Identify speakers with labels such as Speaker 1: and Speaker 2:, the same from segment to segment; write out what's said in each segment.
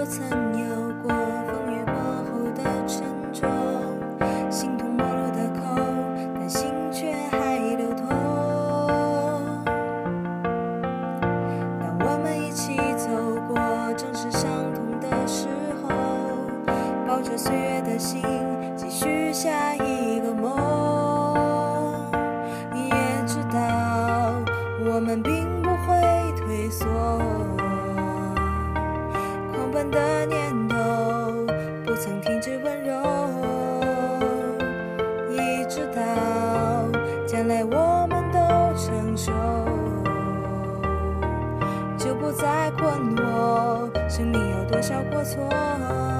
Speaker 1: 我曾有过风雨过后的沉重，形同陌路的口，但心却还流通。当我们一起走过正是伤痛的时候，抱着岁月的心，继续下一。找过错。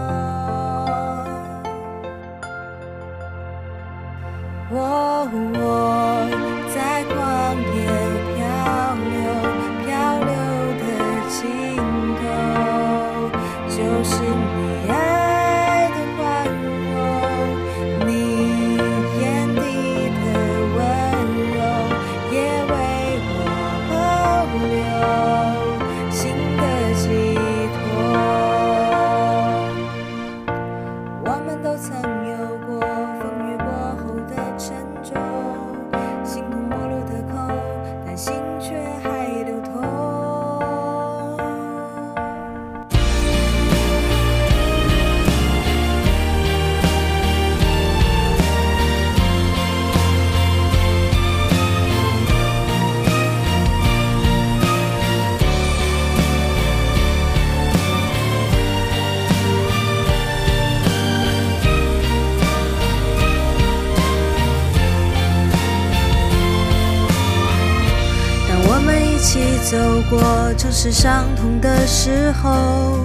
Speaker 1: 我们一起走过城市伤痛的时候，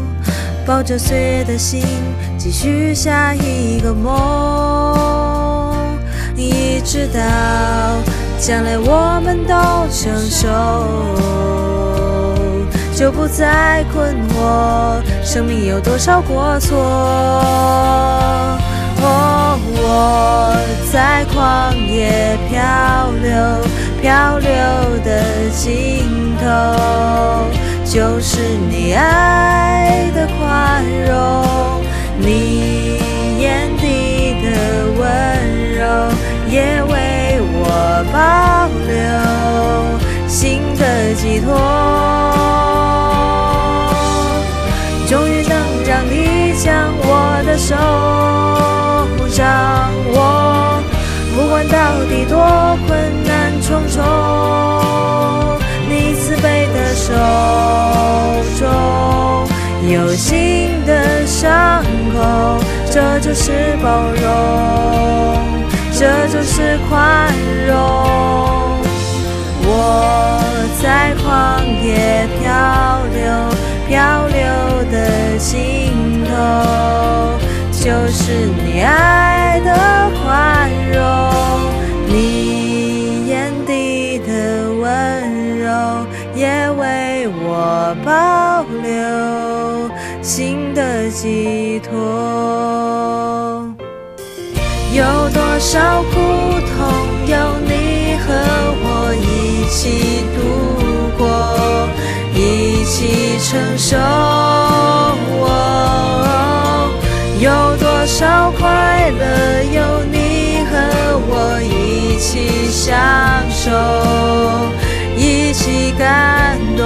Speaker 1: 抱着岁月的心，继续下一个梦，一直到将来我们都成熟，就不再困惑生命有多少过错。哦，我在旷野漂流，漂流的尽头就是你爱的宽容，你眼底的温柔也为我保留新的寄托。终于能让你将我的手掌握，不管到底多困难重重，你慈悲的手中有新的伤口，这就是包容，这就是宽容。我在旷野漂流，漂流的尽头就是你爱寄托。有多少苦痛，有你和我一起度过，一起承受。有多少快乐，有你和我一起享受，一起感动